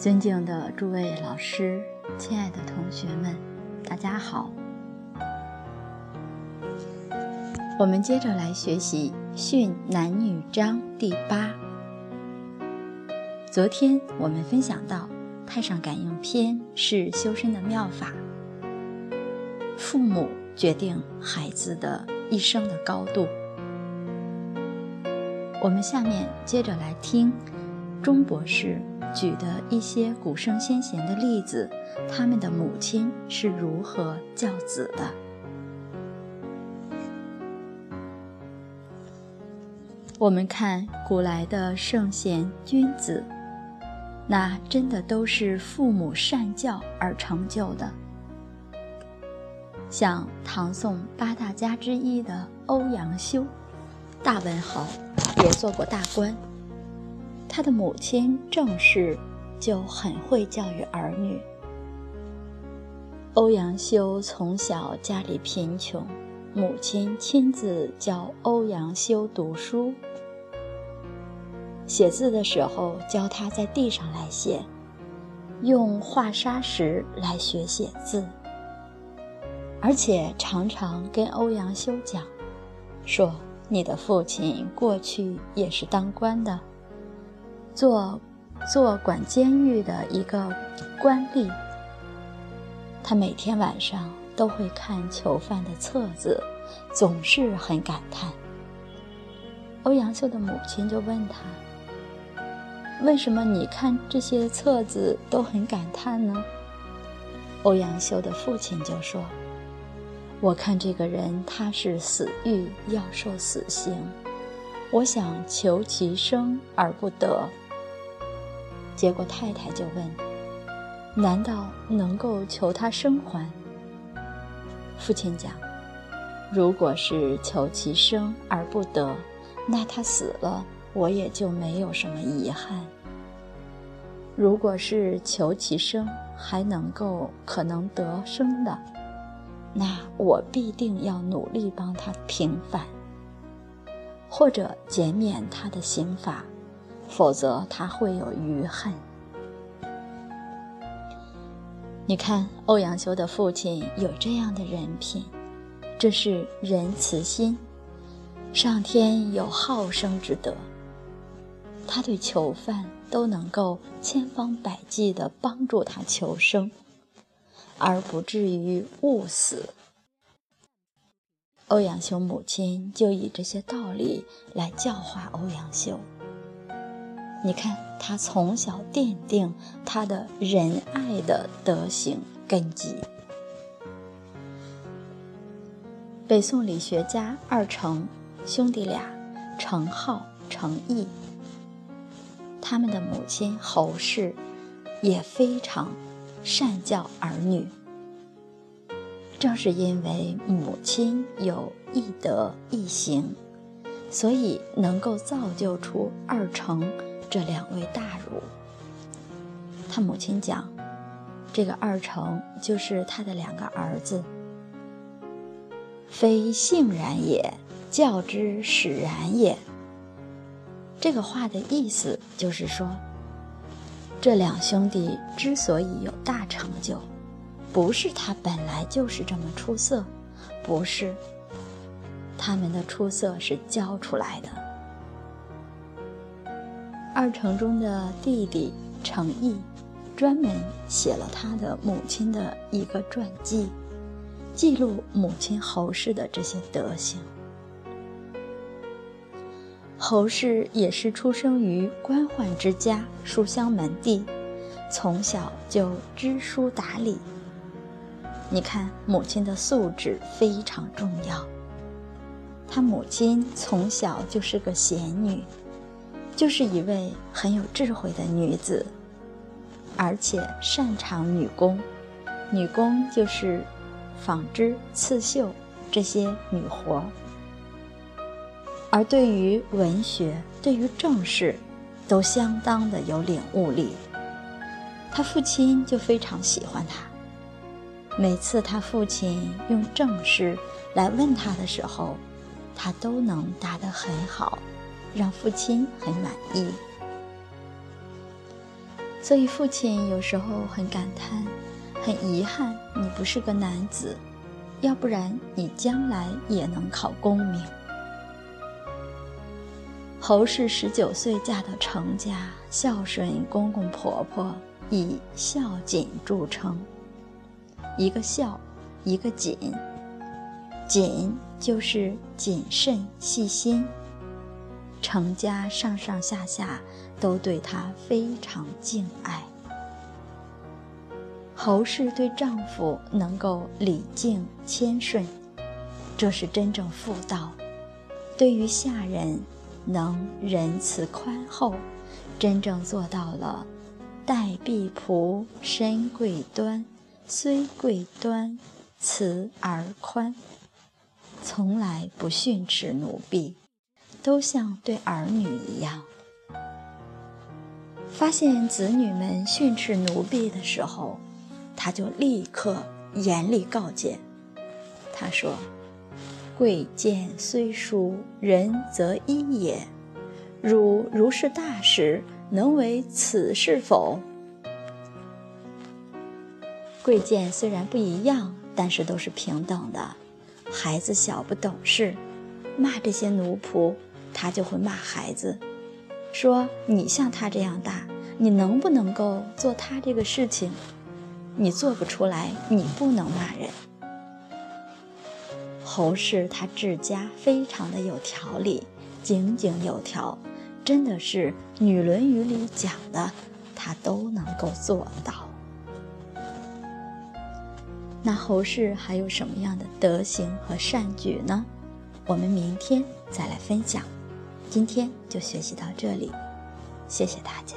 尊敬的诸位老师，亲爱的同学们，大家好。我们接着来学习《训男女章》第八。昨天我们分享到，太上感应篇是修身的妙法，父母决定孩子的一生的高度。我们下面接着来听钟博士举的一些古圣先贤的例子，他们的母亲是如何教子的。我们看古来的圣贤君子，那真的都是父母善教而成就的。像唐宋八大家之一的欧阳修，大文豪。也做过大官，他的母亲郑氏就很会教育儿女。欧阳修从小家里贫穷，母亲亲自教欧阳修读书。写字的时候教他在地上来写，用画砂石来学写字，而且常常跟欧阳修讲，说。你的父亲过去也是当官的，做做管监狱的一个官吏。他每天晚上都会看囚犯的册子，总是很感叹。欧阳修的母亲就问他：“为什么你看这些册子都很感叹呢？”欧阳修的父亲就说。我看这个人，他是死狱要受死刑，我想求其生而不得。结果太太就问：“难道能够求他生还？”父亲讲：“如果是求其生而不得，那他死了，我也就没有什么遗憾；如果是求其生，还能够可能得生的。”那我必定要努力帮他平反，或者减免他的刑罚，否则他会有余恨。你看欧阳修的父亲有这样的人品，这是仁慈心，上天有好生之德。他对囚犯都能够千方百计地帮助他求生。而不至于误死。欧阳修母亲就以这些道理来教化欧阳修。你看，他从小奠定他的仁爱的德行根基。北宋理学家二程兄弟俩，程颢、程颐，他们的母亲侯氏也非常。善教儿女，正是因为母亲有一德一行，所以能够造就出二程这两位大儒。他母亲讲，这个二程就是他的两个儿子，非性然也，教之使然也。这个话的意思就是说。这两兄弟之所以有大成就，不是他本来就是这么出色，不是，他们的出色是教出来的。二程中的弟弟程颐，专门写了他的母亲的一个传记，记录母亲侯氏的这些德行。侯氏也是出生于官宦之家，书香门第，从小就知书达理。你看，母亲的素质非常重要。他母亲从小就是个贤女，就是一位很有智慧的女子，而且擅长女工。女工就是纺织、刺绣这些女活。而对于文学，对于政事，都相当的有领悟力。他父亲就非常喜欢他。每次他父亲用正事来问他的时候，他都能答得很好，让父亲很满意。所以父亲有时候很感叹，很遗憾你不是个男子，要不然你将来也能考功名。侯氏十九岁嫁到程家，孝顺公公婆婆，以孝谨著称。一个孝，一个谨。谨就是谨慎细心。成家上上下下都对她非常敬爱。侯氏对丈夫能够礼敬谦顺，这是真正妇道；对于下人，能仁慈宽厚，真正做到了待婢仆身贵端，虽贵端，慈而宽，从来不训斥奴婢。都像对儿女一样。发现子女们训斥奴婢的时候，他就立刻严厉告诫。他说：“贵贱虽殊，仁则一也。汝如是大事，能为此事否？”贵贱虽然不一样，但是都是平等的。孩子小不懂事，骂这些奴仆。他就会骂孩子，说：“你像他这样大，你能不能够做他这个事情？你做不出来，你不能骂人。”侯氏他治家非常的有条理，井井有条，真的是《女论语》里讲的，他都能够做到。那侯氏还有什么样的德行和善举呢？我们明天再来分享。今天就学习到这里，谢谢大家。